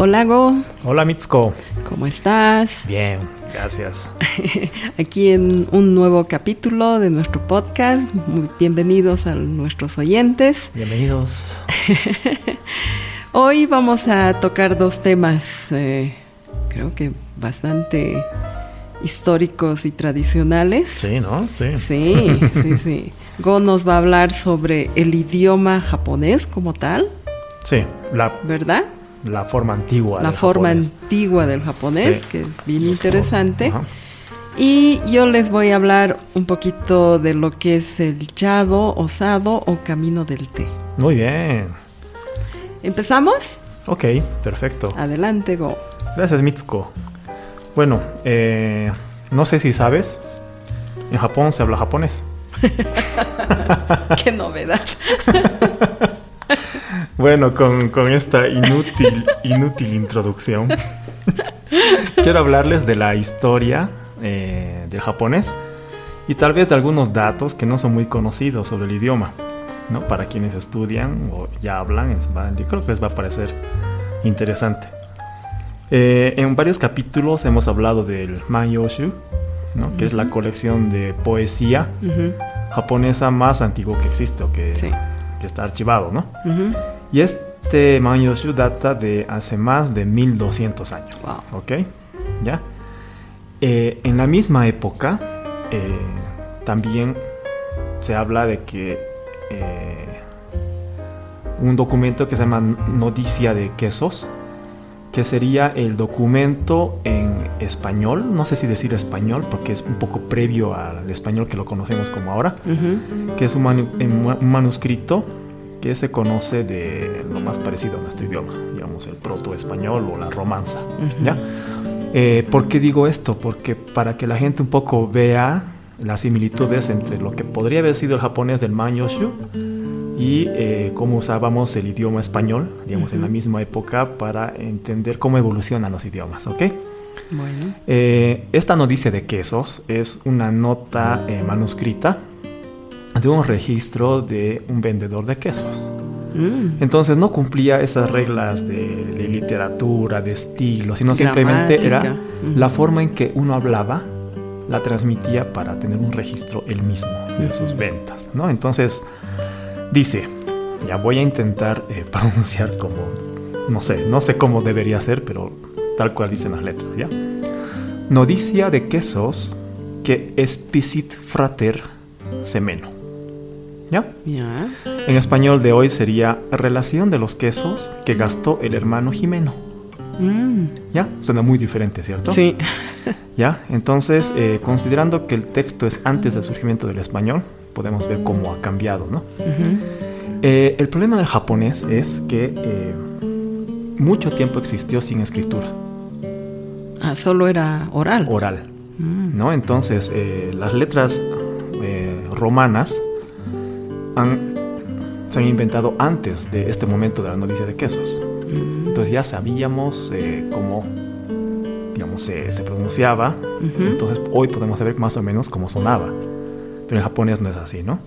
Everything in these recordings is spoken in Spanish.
Hola Go, Hola Mitsuko. ¿cómo estás? Bien, gracias. Aquí en un nuevo capítulo de nuestro podcast. Muy bienvenidos a nuestros oyentes. Bienvenidos. Hoy vamos a tocar dos temas, eh, creo que bastante históricos y tradicionales. Sí, ¿no? Sí. Sí, sí, sí. Go nos va a hablar sobre el idioma japonés como tal, Sí, la, ¿verdad? La forma antigua. La del forma japonés. antigua del japonés, Sí. que es bien Es interesante. como-. Y yo les voy a hablar un poquito de lo que es el chado, osado o camino del té. Muy bien. ¿Empezamos? Ok, perfecto. Adelante, Go. Gracias Mitsuko. Bueno, eh, no sé si sabes, en Japón se habla japonés. Qué novedad. Bueno, con, con esta inútil, inútil introducción, quiero hablarles de la historia eh, del japonés y tal vez de algunos datos que no son muy conocidos sobre el idioma, ¿no? Para quienes estudian o ya hablan, es- va- yo creo que les va a parecer interesante. Eh, en varios capítulos hemos hablado del Manyoshu, ¿no? Que es la colección de poesía Ujú, japonesa más antigua que existe o que, Sí. Que está archivado, ¿no? ujú. Y este Manyoshu data de hace más de 1200 años. Wow. ¿Ok? ¿Ya? Eh, en la misma época, eh, también se habla de que eh, un documento que se llama Noticia de Quesos, que sería el documento en español, no sé si decir español, porque es un poco previo al español que lo conocemos como ahora, Ujú, que es un, manu- un manuscrito que se conoce de lo más parecido a nuestro idioma, digamos el proto-español o la romanza. Ujú. ¿ya? Eh, ¿Por qué digo esto? Porque para que la gente un poco vea las similitudes entre lo que podría haber sido el japonés del Manyoshu y eh, cómo usábamos el idioma español, digamos, en la misma época para entender cómo evolucionan los idiomas, ¿ok? Bueno. Eh, esta noticia de quesos es una nota eh, manuscrita de un registro de un vendedor de quesos. Mm, Entonces no cumplía esas reglas de, de literatura, de estilo, sino simplemente era Gramática. La forma en que uno hablaba, la transmitía para tener un registro él mismo de sus ventas, ¿no? Entonces dice, ya voy a intentar eh, pronunciar como, no sé, no sé cómo debería ser, pero tal cual dicen las letras, ¿ya? Noticia de quesos que explicit frater semeno, ¿ya? Ya. En español de hoy sería relación de los quesos que gastó el hermano Jimeno. Mm, ¿Ya? Suena muy diferente, ¿cierto? Sí. ¿Ya? Entonces, eh, considerando que el texto es antes del surgimiento del español, podemos ver cómo ha cambiado, ¿no? Ujú, Eh, el problema del japonés es que eh, mucho tiempo existió sin escritura Ah, solo era oral. oral, Mm, ¿no? Entonces, eh, las letras eh, romanas han- se han inventado antes de este momento de la noticia de quesos. mm, Entonces ya sabíamos eh, cómo, digamos, se, se pronunciaba. ujú. Entonces hoy podemos saber más o menos cómo sonaba. Pero en japonés no es así, ¿no?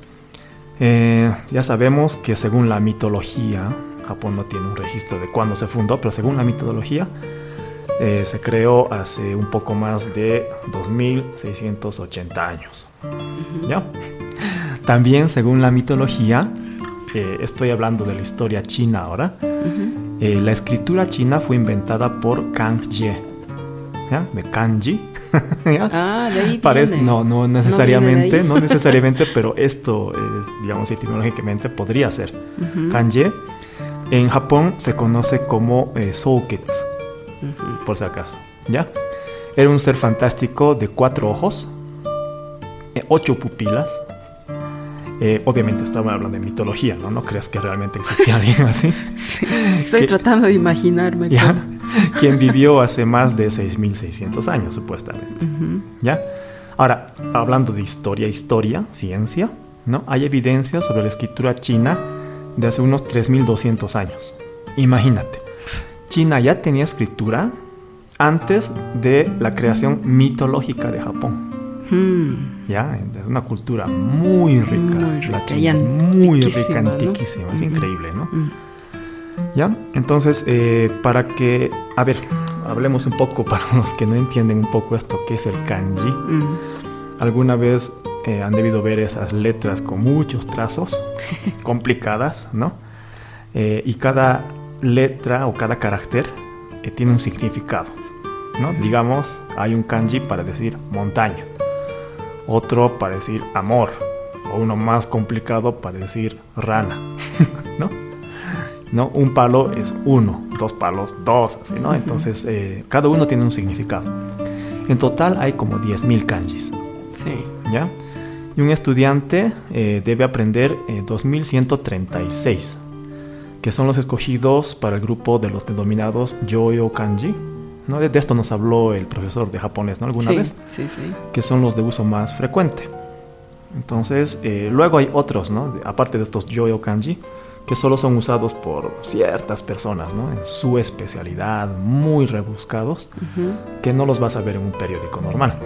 Eh, ya sabemos que según la mitología, Japón no tiene un registro de cuándo se fundó, pero según la mitología, eh, se creó hace un poco más de 2680 años. ¿Ya? También según la mitología, eh, estoy hablando de la historia china ahora, eh, la escritura china fue inventada por Kang Ye, ¿ya? De kanji. ¿ya? Ah, de ahí Pare- viene. no, no de necesariamente, no, necesariamente, pero esto, es, digamos, etimológicamente podría ser. Ujú, Kanje en Japón se conoce como eh, Souketsu, por si acaso, ¿ya? Era un ser fantástico de cuatro ojos, eh, ocho pupilas. Eh, obviamente estamos hablando de mitología, ¿no? No crees que realmente existía alguien así. Estoy que- tratando de imaginarme. ¿ya? Quien vivió hace más de 6.600 años, supuestamente. Ujú. ¿Ya? Ahora, hablando de historia, historia, ciencia, ¿no? Hay evidencia sobre la escritura china de hace unos 3.200 años. Imagínate, China ya tenía escritura antes de la creación mitológica de Japón. Mm, ¿Ya? Es una cultura muy rica. Muy rica la china es muy rica, antiquísima, ¿no? Es increíble, ¿no? mm. ¿Ya? Entonces, eh, para que, a ver, hablemos un poco para los que no entienden un poco esto, ¿qué es el kanji? Mm. ¿Alguna vez eh, han debido ver esas letras con muchos trazos, complicadas, ¿no? Eh, y cada letra o cada carácter eh, tiene un significado, ¿no? Digamos, hay un kanji para decir montaña, otro para decir amor, o uno más complicado para decir rana. ¿No? Un palo es uno, dos palos, dos, así, ¿no? Entonces, eh, cada uno tiene un significado. En total hay como 10.000 kanjis, Sí. ¿ya? Y un estudiante eh, debe aprender eh, 2136, que son los escogidos para el grupo de los denominados Yoyo Kanji. ¿no? De, de esto nos habló el profesor de japonés, ¿no? ¿Alguna sí, vez? Sí, sí. que son los de uso más frecuente. Entonces, eh, luego hay otros, ¿no? Aparte de estos yoyo kanji, que solo son usados por ciertas personas, ¿no? En su especialidad, muy rebuscados, Ujú. que no los vas a ver en un periódico normal.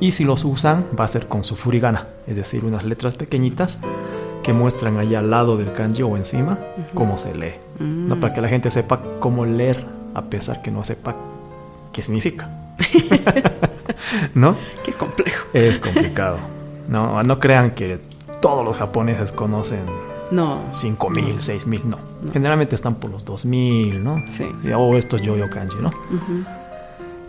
Y si los usan, va a ser con su furigana, es decir, unas letras pequeñitas que muestran ahí al lado del kanji o encima cómo se lee, ¿no? Mm. Para que la gente sepa cómo leer, a pesar que no sepa qué significa. ¿No? Qué complejo. Es complicado. No, no crean que todos los japoneses conocen No. 5000, 6000, no. Generalmente están por los 2000, ¿no? Sí. O estos yoyo kanji, ¿no?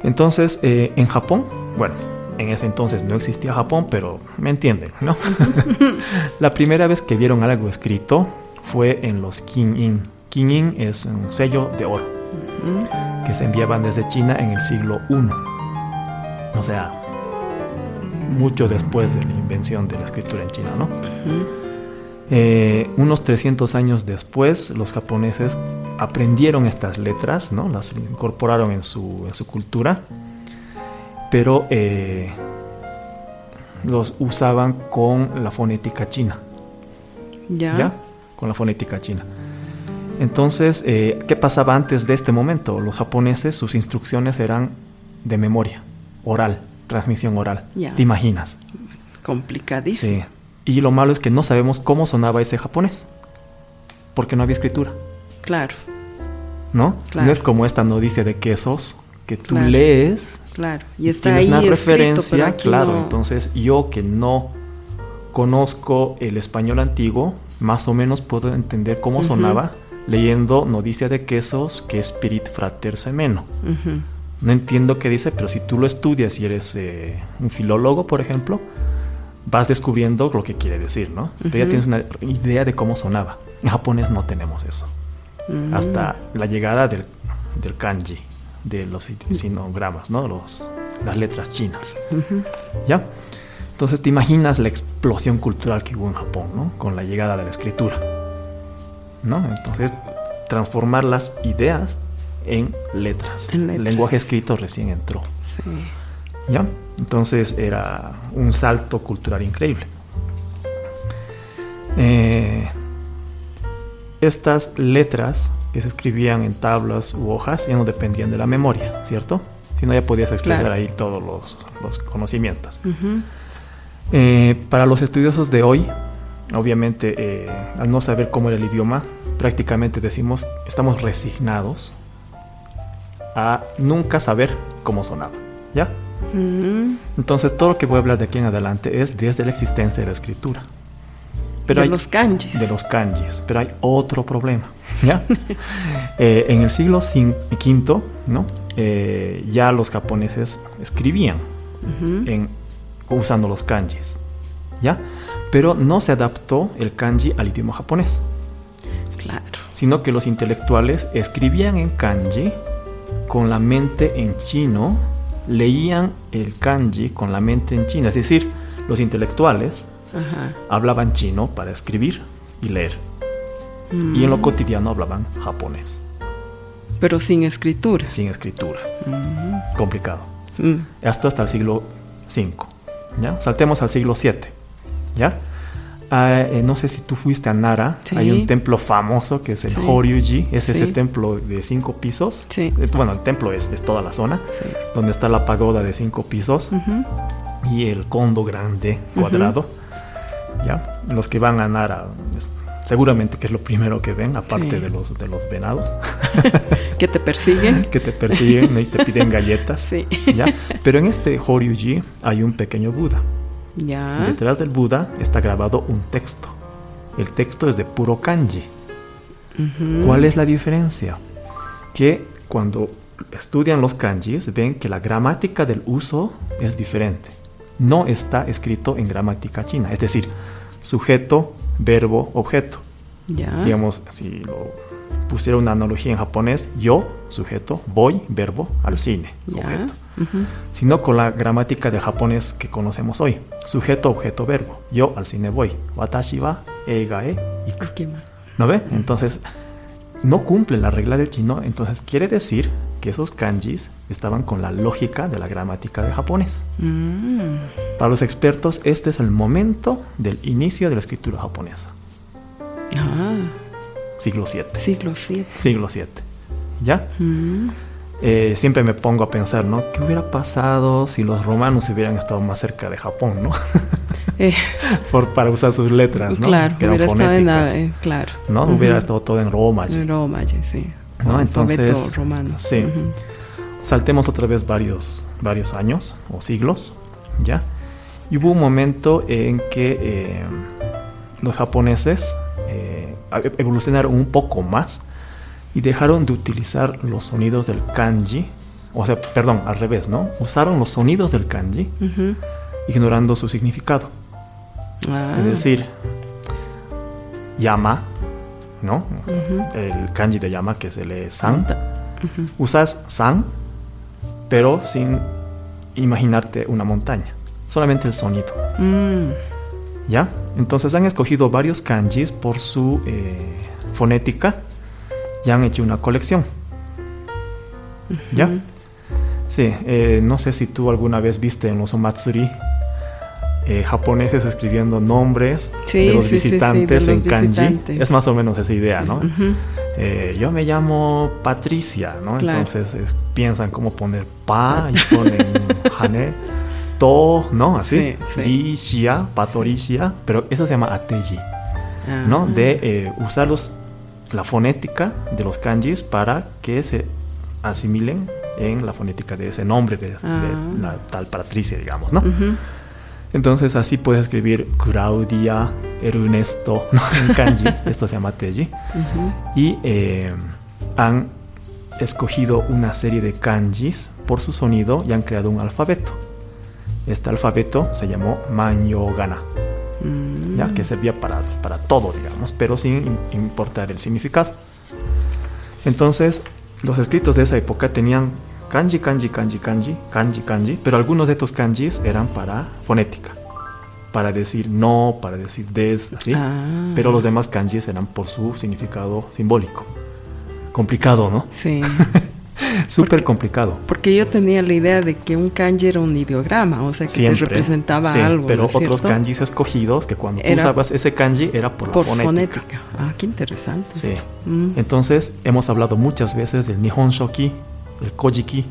Entonces, eh, en Japón, bueno, en ese entonces no existía Japón, pero me entienden, ¿no? La primera vez que vieron algo escrito fue en los Kin-in. Kin-in es un sello de oro que se enviaban desde China en el siglo I. O sea, mucho después de la invención de la escritura en China, ¿no? Eh, unos 300 años después, los japoneses aprendieron estas letras, ¿no? Las incorporaron en su, en su cultura, pero eh, los usaban con la fonética china. Ya. ¿Ya? Con la fonética china. Entonces, eh, ¿qué pasaba antes de este momento? Los japoneses, sus instrucciones eran de memoria, oral, transmisión oral. Ya. ¿Te imaginas? Complicadísimo. Sí. Y lo malo es que no sabemos cómo sonaba ese japonés, porque no había escritura, Claro, ¿no? Claro. No es como esta noticia de quesos que tú Claro. lees claro. Y está tienes ahí una escrito, referencia, claro. no. Entonces, yo que no conozco el español antiguo, más o menos puedo entender cómo sonaba leyendo Noticia de Quesos que Spirit Frater Semeno. No entiendo qué dice, pero si tú lo estudias y eres eh, un filólogo, por ejemplo, vas descubriendo lo que quiere decir, ¿no? Pero ya Ujú. tienes una idea de cómo sonaba. En japonés no tenemos eso. Mm. Hasta la llegada del, del kanji, de los sinogramas, ¿no? Los, las letras chinas. Ujú. ¿Ya? Entonces te imaginas la explosión cultural que hubo en Japón, ¿no? Con la llegada de la escritura. ¿No? Entonces, transformar las ideas en letras. En El letras. lenguaje escrito recién entró. Sí. ¿Ya? Entonces era un salto cultural increíble. Eh, estas letras que se escribían en tablas u hojas ya no dependían de la memoria, ¿cierto? Si no, ya podías expresar Claro. ahí todos los, los conocimientos. Eh, para los estudiosos de hoy, obviamente, eh, al no saber cómo era el idioma, prácticamente decimos, estamos resignados a nunca saber cómo sonaba, ¿ya? Mm. Entonces, todo lo que voy a hablar de aquí en adelante es desde la existencia de la escritura. Pero de hay, los kanjis. de los kanjis. Pero hay otro problema, ¿ya? Eh, en el siglo V, ¿no? Eh, ya los japoneses escribían en, usando los kanjis, ¿ya? Pero no se adaptó el kanji al idioma japonés, Claro. sino que los intelectuales escribían en kanji con la mente en chino, leían el kanji con la mente en chino, es decir, los intelectuales Ajá. hablaban chino para escribir y leer, y en lo Mm. cotidiano hablaban japonés, Pero sin escritura. sin escritura, Mm. complicado. Mm. Esto hasta el siglo V. ¿ya? Saltemos al siglo VII. ¿ya? Ah, eh, no sé si tú fuiste a Nara. Sí. Hay un templo famoso que es el Sí. Horyuji. Es ese templo de cinco pisos. Eh, Bueno, el templo es, es toda la zona donde está la pagoda de cinco pisos y el condo grande cuadrado. ¿ya? Los que van a Nara seguramente que es lo primero que ven, aparte de, los, de los venados. que te persiguen. que te persiguen y te piden galletas. Sí. ¿ya? Pero en este Horyuji hay un pequeño Buda. Ya. Detrás del Buda está grabado un texto. El texto es de puro kanji. ¿Cuál es la diferencia? Que cuando estudian los kanjis ven que la gramática del uso es diferente. No está escrito en gramática china, es decir, sujeto, verbo, objeto. Ya. Digamos, si lo pusiera una analogía en japonés, yo, sujeto, voy, verbo, al cine, objeto. Sino con la gramática del japonés que conocemos hoy. Sujeto, objeto, verbo. Yo al cine voy. Watashi wa eiga e iku. ¿No ve? Entonces, no cumple la regla del chino, entonces quiere decir que esos kanjis estaban con la lógica de la gramática de japonés. Mm. Para los expertos, este es el momento del inicio de la escritura japonesa. Ah. Siglo VII. Siglo VII. Siglo VII. ¿Ya? Eh, siempre me pongo a pensar, ¿no? ¿Qué hubiera pasado si los romanos hubieran estado más cerca de Japón, ¿no? Eh. Por, para usar sus letras, ¿no? Claro, que eran fonéticas. En eh, claro. ¿No? Hubiera estado todo en Roma. En Roma, sí. ¿No? Entonces, romano. Sí. Saltemos otra vez varios, varios años o siglos, ¿ya? Y hubo un momento en que los japoneses evolucionaron un poco más y dejaron de utilizar los sonidos del kanji, o sea, perdón, al revés, ¿no? Usaron los sonidos del kanji, ignorando su significado. Ah. Es decir, llama, ¿no? El kanji de llama que se lee san. Usas san, pero sin imaginarte una montaña, solamente el sonido. Mm. ¿Ya? Entonces han escogido varios kanjis por su eh, fonética y han hecho una colección. ¿Ya? Sí, eh, no sé si tú alguna vez viste en los omatsuri eh, japoneses escribiendo nombres de los visitantes en kanji. Es más o menos esa idea, ¿no? Eh, yo me llamo Patricia, ¿no? Entonces piensan cómo poner pa y ponen hane, to, ¿no? Así. Rishia, patoricia, pero eso se llama ateji, ¿no? Ah. De usar los la fonética de los kanjis para que se asimilen en la fonética de ese nombre de, ah. la tal Patricia, digamos, ¿no? Entonces así puedes escribir Claudia, Ernesto, ¿no? en kanji, esto se llama teji, y eh, han escogido una serie de kanjis por su sonido y han creado un alfabeto. Este alfabeto se llamó Manyogana. Mm. ¿ya? que servía para, para todo, digamos, pero sin importar el significado. Entonces, los escritos de esa época tenían kanji, kanji, kanji, kanji, kanji, kanji, pero algunos de estos kanjis eran para fonética, para decir no, para decir des, así, ah. pero los demás kanjis eran por su significado simbólico. Complicado, ¿no? Sí. Súper complicado. Porque yo tenía la idea de que un kanji era un ideograma, o sea, que te representaba sí, algo. Pero otros kanjis escogidos, que cuando tú usabas ese kanji era por, la fonética. Ah, qué interesante. Sí. Mm. Entonces, hemos hablado muchas veces del Nihon Shoki, el Kojiki,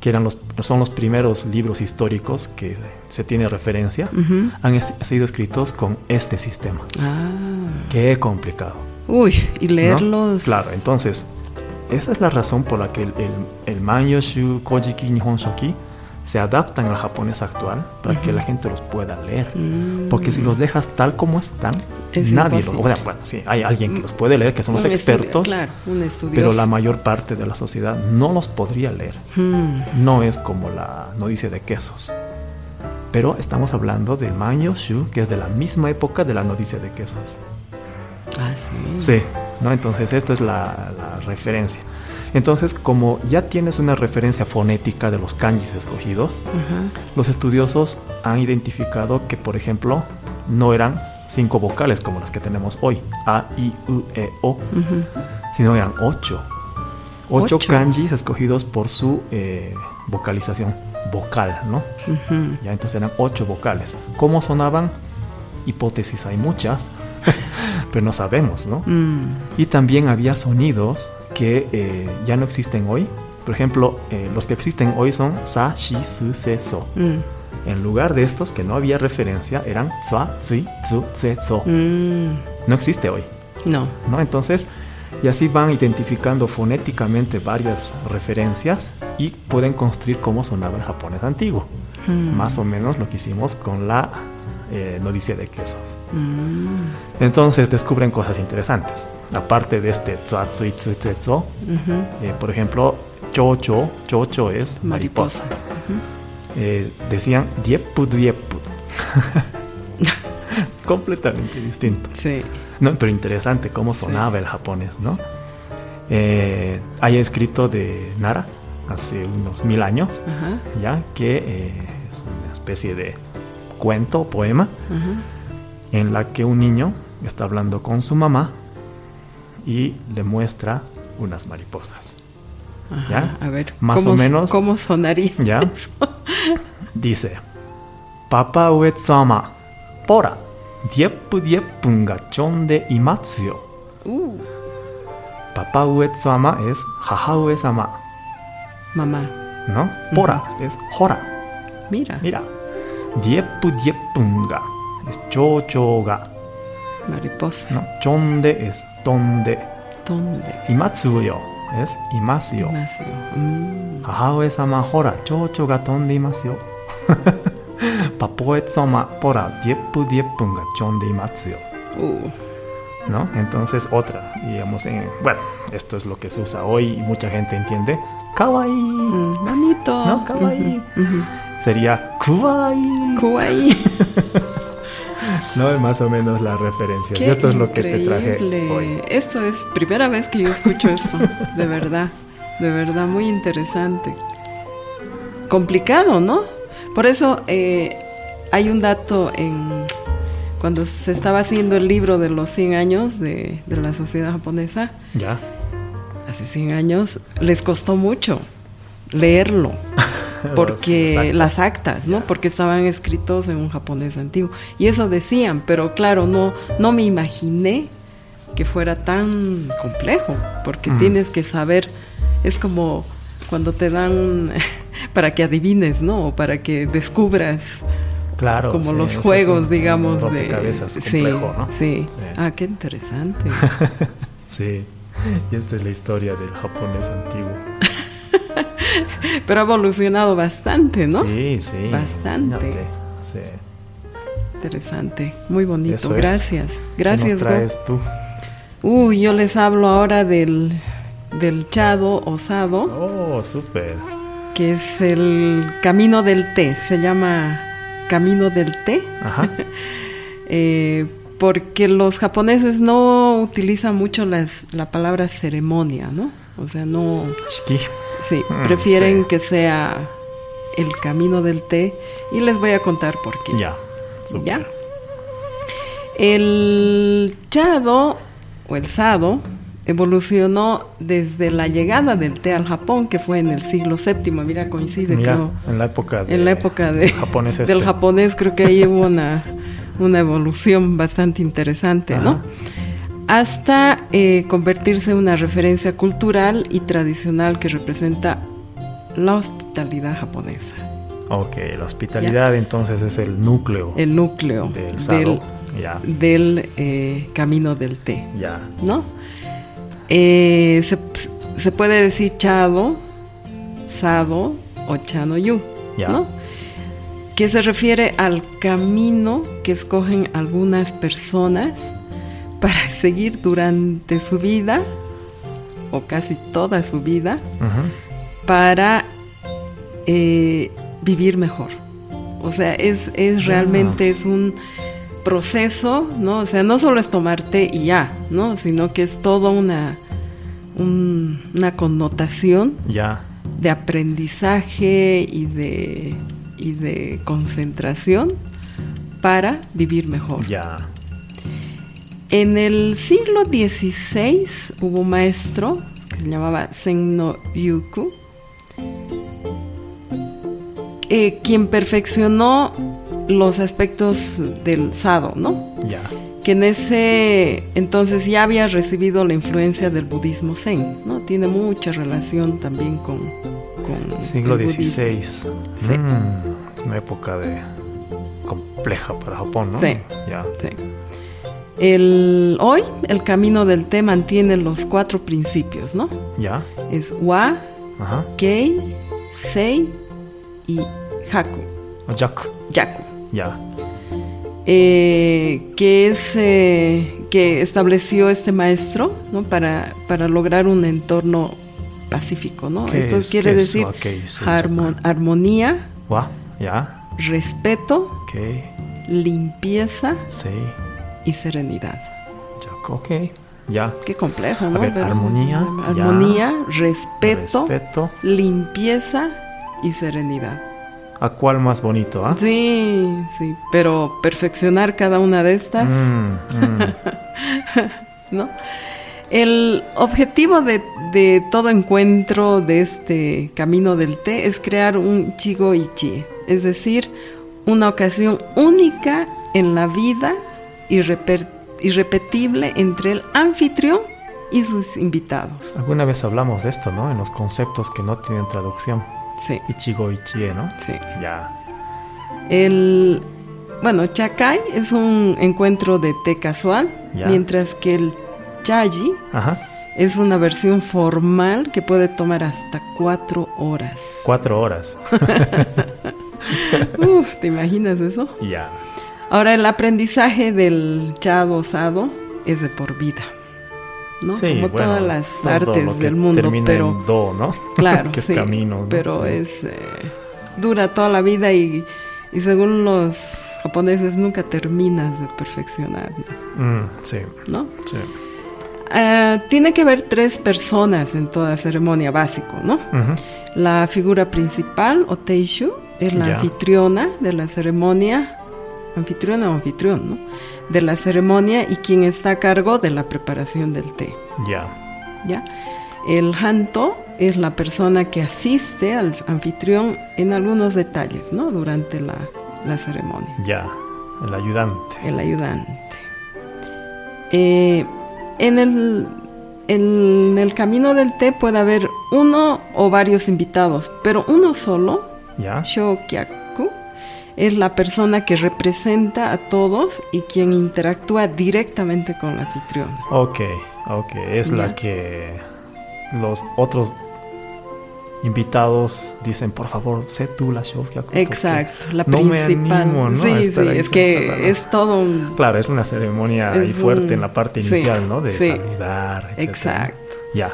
que eran los, son los primeros libros históricos que se tiene referencia, han sido escritos con este sistema. Ah. Qué complicado. Uy, y leerlos. Claro, entonces esa es la razón por la que el, el, el Manyoshu Kojiki Nihon Shoki se adaptan al japonés actual para que la gente los pueda leer. Mm. Porque si los dejas tal como están, nadie los... Bueno, bueno, sí, hay alguien que los puede leer, que son los expertos, claro, un pero la mayor parte de la sociedad no los podría leer. Mm. No es como la noticia de quesos. Pero estamos hablando del Manyoshu, que es de la misma época de la noticia de quesos. Ah, sí. Sí, ¿no? Entonces esta es la, la, referencia. Entonces, como ya tienes una referencia fonética de los kanjis escogidos, uh -huh. los estudiosos han identificado que, por ejemplo, no eran cinco vocales como las que tenemos hoy, A, I, U, E, O, uh -huh. sino eran ocho. Ocho, ocho. kanjis escogidos por su eh, vocalización vocal, ¿no? Uh -huh. Ya entonces eran ocho vocales. ¿Cómo sonaban? Hipótesis hay muchas, pero no sabemos, ¿no? Mm. Y también había sonidos que eh, ya no existen hoy. Por ejemplo, eh, los que existen hoy son sa, shi, su, se, so. Mm. En lugar de estos que no había referencia, eran tsa, tsi, tsu, tse, so. Mm. No existe hoy. No. ¿no? Entonces, y así van identificando fonéticamente varias referencias y pueden construir cómo sonaba el japonés antiguo. Más o menos lo que hicimos con la eh, noticia de quesos. Mm. Entonces descubren cosas interesantes. Aparte de este tsuatsui eh, por ejemplo, chocho, chocho es mariposa. Eh, decían diepu diepu. Completamente distinto. Sí. No, pero interesante cómo sonaba el japonés, ¿no? Eh, hay escrito de Nara hace unos mil años, Ajá. ya que eh, es una especie de cuento o poema en la que un niño está hablando con su mamá y le muestra unas mariposas. Ajá. ¿Ya? A ver, Más ¿cómo, o menos- ¿Cómo sonaría? ¿Ya? Dice, Papa Uetsama, pora, diepu diepun ga chonde imatsu yo. Uh, Papa Uetsama es Haha Uesama, mamá. ¿no? Pora es Hora, Mira, mira. Diepu diepunga es cho ga. Mariposa. No, chonde es donde. Donde. Imatsuyo es imasyo. Imasyo. Mm. Hahaue sama hora cho cho ga tonde imasyo. Papoe soma pora diepu diepunga chonde imatsuyo. Uh. ¿No? Entonces otra, digamos, en, bueno, esto es lo que se usa hoy y mucha gente entiende. Kawaii. Mm, bonito. ¿No? Kawaii. Uh -huh. Uh -huh. Sería kuwai, Kuwait. ¿no? Es más o menos la referencia. Qué esto es lo que te traje hoy. Esto es primera vez que yo escucho esto, de verdad, de verdad, muy interesante. Complicado, ¿no? Por eso eh, hay un dato en cuando se estaba haciendo el libro de los 100 años de, de la sociedad japonesa, Ya, hace 100 años, les costó mucho leerlo. Porque Las actas. las actas, ¿no? Porque estaban escritos en un japonés antiguo. Y eso decían, pero claro, no, no me imaginé que fuera tan complejo, porque Mm. tienes que saber, es como cuando te dan para que adivines, ¿no? O para que descubras claro. como sí, los juegos, un digamos, de... rompecabezas sí, complejo, ¿no? sí. Sí. Ah, qué interesante. Sí, y esta es la historia del japonés antiguo. pero ha evolucionado bastante, ¿no? Sí, sí. Bastante. Sí. Interesante, muy bonito. Eso es. Gracias. ¿Qué Gracias, nos traes tú? Uy, yo les hablo ahora del, del chado osado, Oh, súper. que es el camino del té. Se llama camino del té, Ajá. eh, porque los japoneses no utilizan mucho las, la palabra ceremonia, ¿no? O sea, no. Shiki. Sí, Mm, prefieren sí. que sea el camino del té y les voy a contar por qué. Ya. Súper. ¿Ya? El chado o el sado evolucionó desde la llegada del té al Japón, que fue en el siglo VII. Mira, coincide, Mira, creo. en la época de, En la época de, japonés del este. japonés creo que ahí hubo una, una evolución bastante interesante, ¿no? Hasta eh, convertirse en una referencia cultural y tradicional que representa la hospitalidad japonesa, Ok, la hospitalidad entonces es el núcleo el núcleo del sado. Ya, del eh, camino del té, ya. ¿no? Eh, se, se puede decir chado, sado o chanoyu, Ya. ¿no? Que se refiere al camino que escogen algunas personas para seguir durante su vida, o casi toda su vida, para eh, vivir mejor. O sea, es, es realmente es un proceso, ¿no? O sea, no solo es tomar té y ya, ¿no? Sino que es toda una, un- una connotación Ya. de aprendizaje y de, y de concentración para vivir mejor. Ya. En el siglo XVI hubo un maestro que se llamaba Senno Yuku, eh, quien perfeccionó los aspectos del sado, ¿no? Ya. Que en ese entonces ya había recibido la influencia del budismo zen, ¿no? Tiene mucha relación también con, con Siglo el. XVI. Sí. Mm, es una época de compleja para Japón, ¿no? Sí. Ya. Sí. El, hoy el camino del té mantiene los cuatro principios, ¿no? Ya. Es wa, Ajá. kei, sei y haku. O Yaku. Yaku. Ya. eh, que es eh, que estableció este maestro ¿no? para, para lograr un entorno pacífico, ¿no? ¿Qué Esto es- quiere qué es decir armonía, Wa. Ya. respeto, Ok. limpieza Sí. Y serenidad. Ok. Ya. Qué complejo, ¿no? ver, armonía, armonía, respeto, Respeto. limpieza y serenidad. ¿A cuál más bonito, ah? Sí, sí, pero perfeccionar cada una de estas. Mm, mm. ¿no? El objetivo de, de todo encuentro de este camino del té es crear un chigo ichi, es decir, una ocasión única en la vida y irrepetible entre el anfitrión y sus invitados. Alguna vez hablamos de esto, ¿no? En los conceptos que no tienen traducción. Sí, Ichigo Ichie, ¿no? sí. Ya. El bueno, chakai es un encuentro de té casual, Ya. mientras que el chaji Ajá. Es una versión formal que puede tomar hasta cuatro horas. Cuatro horas. Uf, ¿Te imaginas eso? ya. Ahora, el aprendizaje del chado osado es de por vida. ¿no? Sí, Como bueno, todas las todo lo artes que del mundo, termina pero en do, ¿no? claro, que es sí, camino. ¿no? pero Sí. es eh, dura toda la vida y, y según los japoneses nunca terminas de perfeccionar, Mm, sí, ¿no? sí. Ah, tiene que haber tres personas en toda ceremonia básico, ¿no? La figura principal, o Teishu, es la anfitriona de la ceremonia, anfitriona o anfitrión, ¿no? De la ceremonia y quien está a cargo de la preparación del té, Ya. ¿ya? El Hanto es la persona que asiste al anfitrión en algunos detalles, ¿no? Durante la, la ceremonia, Ya. El ayudante. el ayudante. Eh, en el en el camino del té puede haber uno o varios invitados, pero uno solo Ya. Shokyaku es la persona que representa a todos y quien interactúa directamente con la anfitriona. Ok, ok. Es la que los otros invitados dicen, por favor, sé tú la porque Exacto, la no me principal. animo, ¿no? Sí, estar sí, ahí es que es todo un... Claro, es una ceremonia ahí fuerte un- en la parte sí, inicial, ¿no? De sí. saludar, ¿no? Exacto. Ya.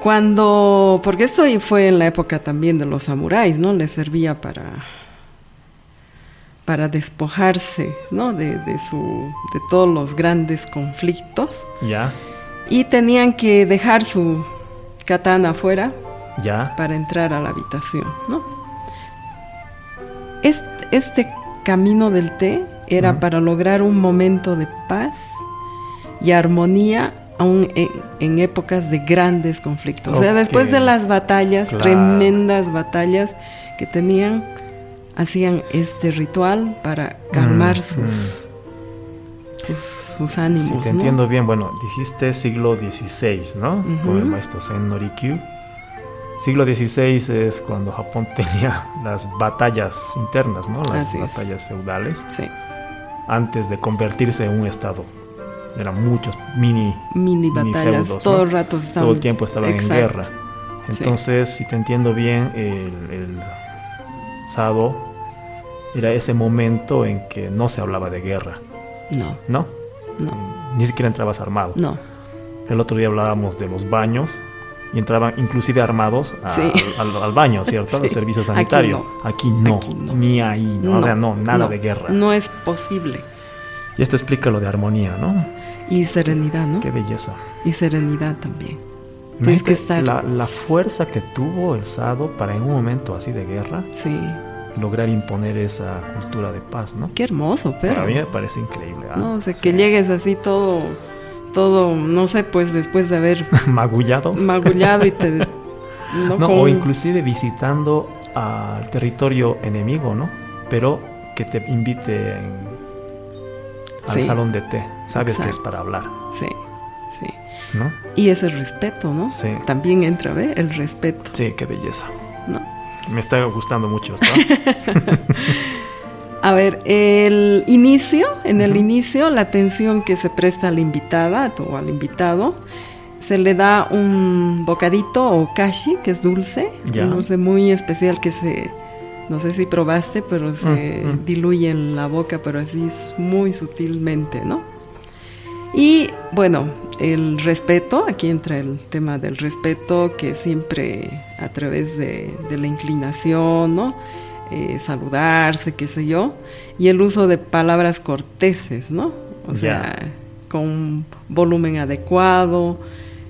Cuando, porque esto fue en la época también de los samuráis, ¿no? Les servía para para despojarse, ¿no? De, de su de todos los grandes conflictos Ya. y tenían que dejar su katana afuera Ya. para entrar a la habitación, ¿no? Este, este camino del té era para lograr un momento de paz y armonía aún en, en épocas de grandes conflictos. O sea, después de las batallas, Claro. tremendas batallas que tenían, hacían este ritual para calmar Mm, sus, sus, sus ánimos. Si te ¿no? entiendo bien, bueno, dijiste siglo XVI, ¿no? Con el Ujú. maestro Zen Norikyu. Siglo XVI es cuando Japón tenía las batallas internas, ¿no? Las Así es. batallas feudales, Sí, antes de convertirse en un estado. Eran muchos mini, mini Mini batallas, feudos, todo ¿no? el rato estaban... todo el tiempo estaban Exacto. en guerra. Sí. Entonces, si te entiendo bien, el, el Sado era ese momento en que no se hablaba de guerra, No, ¿no? no, Ni siquiera entrabas armado. no. El otro día hablábamos de los baños y entraban inclusive armados a- Sí. al, al baño, ¿cierto? Al Sí. servicio Aquí sanitario. Aquí no, Aquí no. ni ahí, ¿no? O sea, no, nada de guerra. No es posible. Y esto explica lo de armonía, ¿no? Y serenidad, ¿no? Qué belleza. Y serenidad también. Tienes que estar- La, la fuerza que tuvo el Sado para en un momento así de guerra Sí. lograr imponer esa cultura de paz, ¿no? Qué hermoso, pero. Para mí me parece increíble. ¿ah? No, o sea, Sí. que llegues así todo, todo, no sé, pues después de haber magullado. magullado y te. No, No, Con- o inclusive visitando al territorio enemigo, ¿no? Pero que te invite al Sí. salón de té. Sabes que es Exacto. para hablar, sí. ¿No? Y ese respeto, ¿no? Sí. También entra, ¿ve? El respeto, Sí, qué belleza. ¿no? Me está gustando mucho esto. A ver, el inicio, en el inicio, la atención que se presta a la invitada o al invitado, se le da un bocadito o kashi, que es dulce, un dulce muy especial que se, no sé si probaste, pero se Mm, mm. diluye en la boca, pero así es muy sutilmente, ¿no? Y bueno, el respeto, aquí entra el tema del respeto que siempre a través de, de la inclinación, ¿no? Eh, saludarse, qué sé yo, y el uso de palabras corteses, ¿no? O sea, con un volumen adecuado,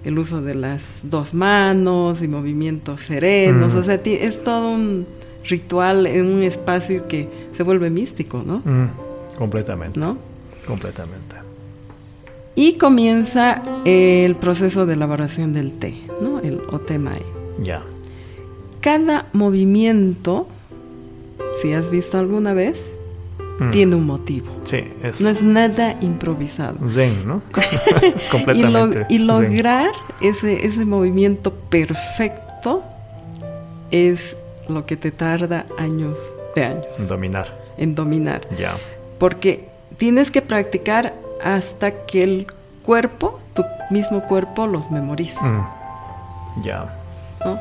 el uso de las dos manos y movimientos serenos, Mm. o sea, es todo un ritual en un espacio que se vuelve místico, ¿no? Mm, completamente. ¿No? Completamente. Y comienza el proceso de elaboración del té, ¿no? El otemae. Ya. Cada movimiento, si has visto alguna vez, Mm. tiene un motivo. Sí, es, No es nada improvisado. zen, ¿no? Y, completamente. lo- y zen. lograr ese, ese movimiento perfecto es lo que te tarda años de años Dominar. en dominar. Ya. Porque tienes que practicar hasta que el cuerpo, tu mismo cuerpo, los memorice. Mm. Ya. ¿no?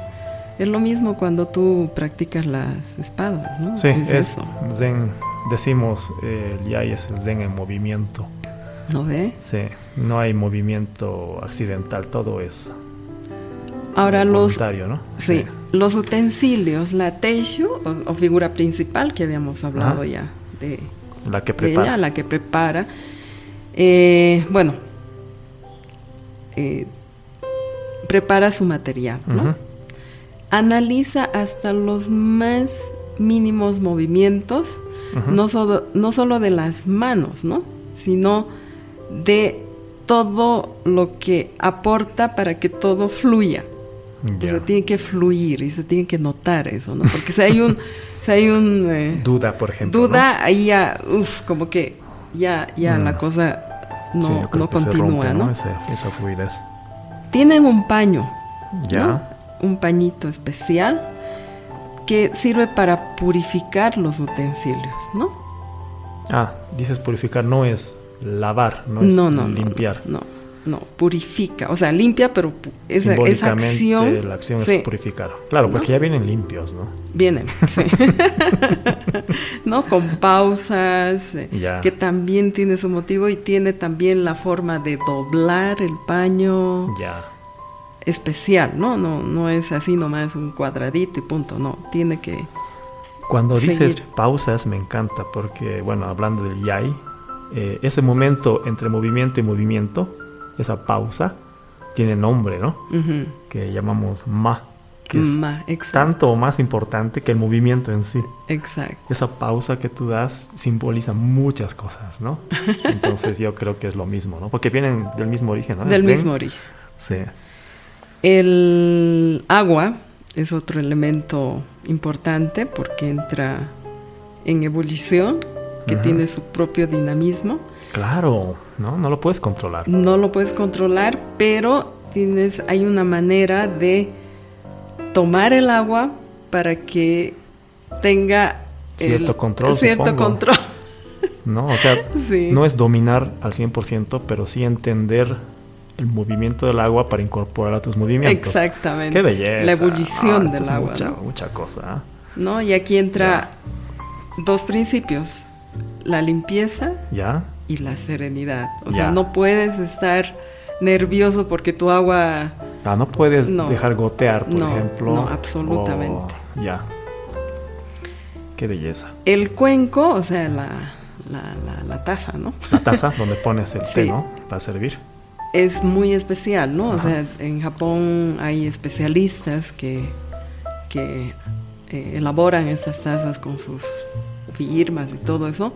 Es lo mismo cuando tú practicas las espadas, ¿no? Sí, es, eso. zen. Decimos, eh, el yai es el zen en movimiento. ¿No ve? Sí, no hay movimiento accidental, todo es Ahora los, voluntario, ¿no? sí, los utensilios, la teishu o, o figura principal que habíamos hablado ya de, La que de prepara. ella, la que prepara. Eh, bueno, eh, prepara su material, ¿no? Analiza hasta los más mínimos movimientos, no, solo, no solo de las manos, ¿no? Sino de todo lo que aporta para que todo fluya. O Ya. sea, tiene que fluir y se tiene que notar eso, ¿no? Porque si hay un, si hay un eh, Duda, por ejemplo. duda, ahí ya, uff, como que ya, ya Mm. la cosa no, Sí, no continúa, rompe, ¿no? Esa, esa fluidez. Tienen un paño, Ya. ¿no? Un pañito especial que sirve para purificar los utensilios, ¿no? Ah, dices purificar, no es lavar, no es no, no, no, limpiar. No, no, purifica, o sea, limpia, pero esa, esa acción, la acción sí, es purificar. Claro, porque ya vienen limpios, ¿no? vienen, sí. ¿no? Con pausas, eh, Ya. que también tiene su motivo y tiene también la forma de doblar el paño Ya. especial, ¿no? No, no es así nomás un cuadradito y punto, no, tiene que... Cuando dices pausas me encanta porque, bueno, hablando del yai, eh, ese momento entre movimiento y movimiento, esa pausa, tiene nombre, ¿no? Que llamamos ma, que es ma, tanto o más importante que el movimiento en sí. exacto. Esa pausa que tú das simboliza muchas cosas, ¿no? Entonces yo creo que es lo mismo, ¿no? Porque vienen del mismo origen, ¿no? El Del mismo origen. Sí. El agua es otro elemento importante porque entra en ebullición, que tiene su propio dinamismo. Claro, ¿no? No lo puedes controlar. No lo puedes controlar, pero tienes, hay una manera de tomar el agua para que tenga Cierto control, Cierto supongo. control. ¿No? O sea, Sí. no es dominar al 100%, pero sí entender el movimiento del agua para incorporar a tus movimientos. Exactamente. ¡Qué belleza! La ebullición Ah, del agua. Mucha, ¿no? mucha cosa. ¿ah? ¿no? Y aquí entra dos principios, la limpieza ¿Ya? Y la serenidad. O sea, no puedes estar nervioso porque tu agua... Ah, no puedes No. dejar gotear, por No, ejemplo. no, absolutamente. ya. Qué belleza. El cuenco, o sea, la, la, la- la taza, ¿no? La taza donde pones el té. ¿no? Para servir. Es muy especial, ¿no? O sea, en Japón hay especialistas que, que eh, elaboran estas tazas con sus firmas y todo eso.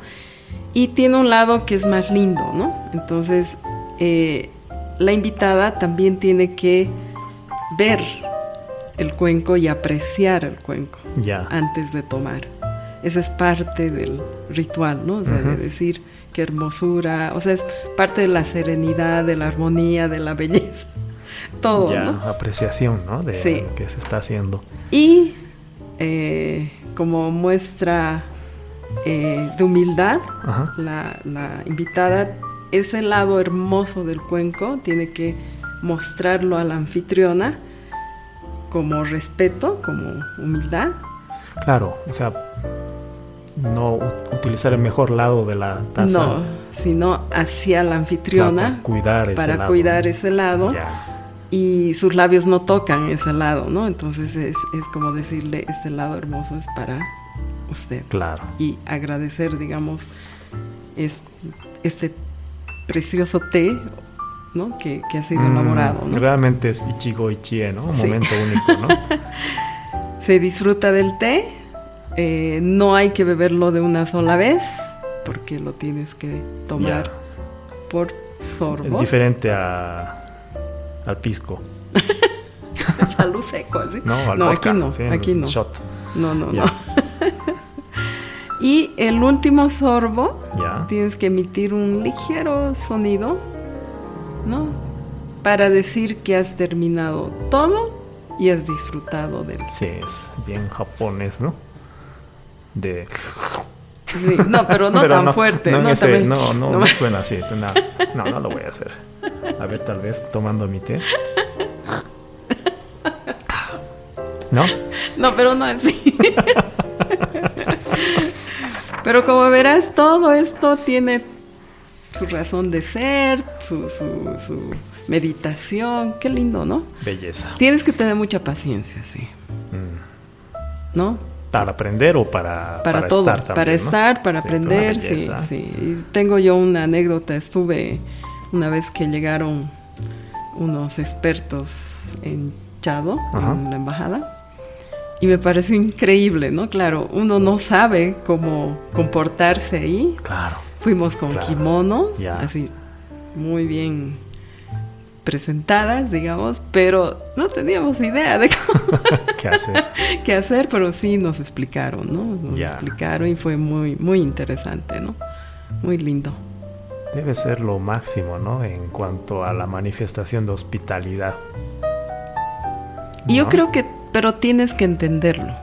Y tiene un lado que es más lindo, ¿no? Entonces, eh, la invitada también tiene que ver el cuenco y apreciar el cuenco antes de tomar. Esa es parte del ritual, ¿no? O sea, de decir qué hermosura, o sea, es parte de la serenidad, de la armonía, de la belleza, todo, ¿no? apreciación, ¿no? De Sí. lo que se está haciendo. Y eh, como muestra eh, de humildad. La, la, invitada, ese lado hermoso del cuenco, tiene que mostrarlo a la anfitriona como respeto, como humildad. Claro, o sea, no utilizar el mejor lado de la taza. No, sino hacia la anfitriona. para cuidar ese para lado. cuidar ese lado. Y sus labios no tocan ese lado, ¿no? Entonces es, es como decirle, este lado hermoso es para usted. Claro. Y agradecer, digamos, este precioso té, ¿no? Que, que ha sido Mm, elaborado, ¿no? Realmente es Ichigo Ichie, ¿no? Un momento único, ¿no? Se disfruta del té, eh, no hay que beberlo de una sola vez, porque lo tienes que tomar por sorbos. Es diferente a, al pisco, Es a luz seco. ¿no? Al no, vodka, aquí no, sí, aquí no. Shot. No, no, no. Y el último sorbo, tienes que emitir un ligero sonido, ¿no? Para decir que has terminado todo y has disfrutado del Sí, es bien japonés, ¿no? De... Sí, no, pero no Pero tan fuerte. No, no, ese- no, no, no suena así. Suena, no, no lo voy a hacer. A ver, tal vez tomando mi té. ¿No? No, pero no así. Pero como verás, todo esto tiene su razón de ser, su, su, su meditación. Qué lindo, ¿no? Belleza. Tienes que tener mucha paciencia, sí. Mm. ¿No? ¿Para aprender o para, Para, todo, estar también, para ¿no? estar, para Sí, aprender, sí, sí. Y tengo yo una anécdota, estuve una vez que llegaron unos expertos en Chado, Ajá. en la embajada, y me pareció increíble, ¿no? Claro, uno no sabe cómo comportarse ahí. Claro. Fuimos con Claro. kimono, así muy bien presentadas, digamos, pero no teníamos idea de cómo ¿Qué hacer? qué hacer, pero sí nos explicaron, ¿no? Nos explicaron y fue muy, muy interesante, ¿no? Muy lindo. Debe ser lo máximo, ¿no? En cuanto a la manifestación de hospitalidad. Y yo ¿No? creo que, pero tienes que entenderlo.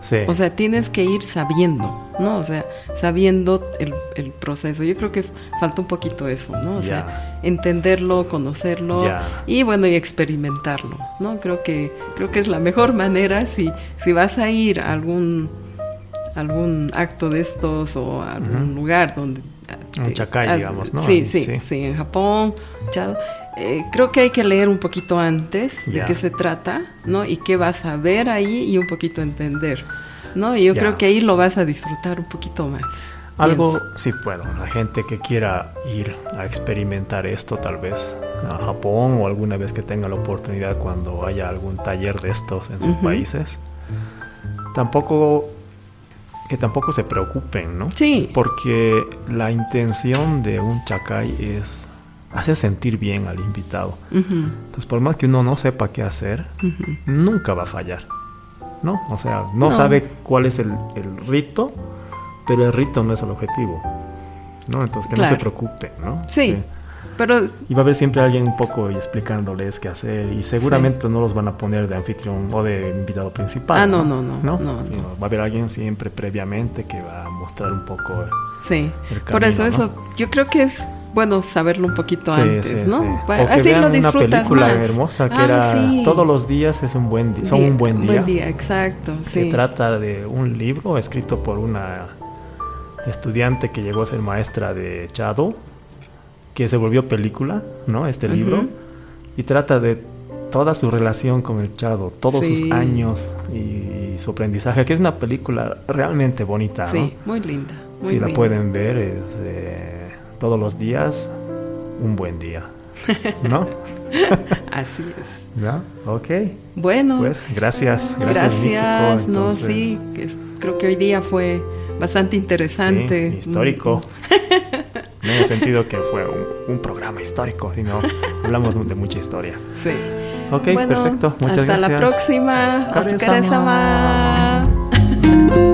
Sí. O sea, tienes que ir sabiendo, ¿no? O sea, sabiendo el, el proceso. Yo creo que falta un poquito eso, ¿no? O sea, entenderlo, conocerlo y bueno, y experimentarlo, ¿no? Creo que, creo que es la mejor manera si, si vas a ir a algún, algún acto de estos o a algún lugar donde... Un te- chacay, haz- digamos, ¿no? Sí, sí, sí. sí, en Japón, Chado. Eh, creo que hay que leer un poquito antes de Ya. qué se trata, ¿no? Y qué vas a ver ahí y un poquito entender, ¿no? Y yo Ya. creo que ahí lo vas a disfrutar un poquito más. Algo, pienso. sí, bueno, la gente que quiera ir a experimentar esto, tal vez a Japón o alguna vez que tenga la oportunidad cuando haya algún taller de estos en sus Ujú. países, tampoco, que tampoco se preocupen, ¿no? Sí. Porque la intención de un chacay es hacer sentir bien al invitado. Ujú, Entonces, por más que uno no sepa qué hacer, ujú. nunca va a fallar. ¿No? O sea, no, No. sabe cuál es el, el rito, pero el rito no es el objetivo. ¿No? Entonces, que no Claro. se preocupen, ¿no? Sí. Pero Y va a haber siempre alguien un poco explicándoles qué hacer. Y seguramente no los van a poner de anfitrión o de invitado principal. Ah, no, no, no, no, Sino no. Va a haber alguien siempre previamente que va a mostrar un poco. sí. El Por eso, camino, eso, yo creo que es bueno saberlo un poquito Sí, antes, sí, ¿no? sí. O que así vean lo una disfrutas película más. hermosa que Ah, era. Todos los días es un buen día. Son un buen día. Buen día, exacto, sí. trata de un libro escrito por una estudiante que llegó a ser maestra de Chado, que se volvió película, ¿no? Este libro, y trata de toda su relación con el Chado, todos Sí. sus años y, su aprendizaje, que es una película realmente bonita, ¿no? Sí, muy linda. Muy si la pueden ver, es eh, todos los días un buen día, ¿no? Así es. ¿Ya? Ok. Bueno, Pues gracias, gracias, gracias. Mitsuko, no, sí, creo que hoy día fue bastante interesante. Sí, histórico. No en el sentido que fue un, un programa histórico, sino hablamos de mucha historia. Sí. Ok, bueno, perfecto. Muchas hasta gracias. la próxima. Otsukare-sama. Otsukare-sama.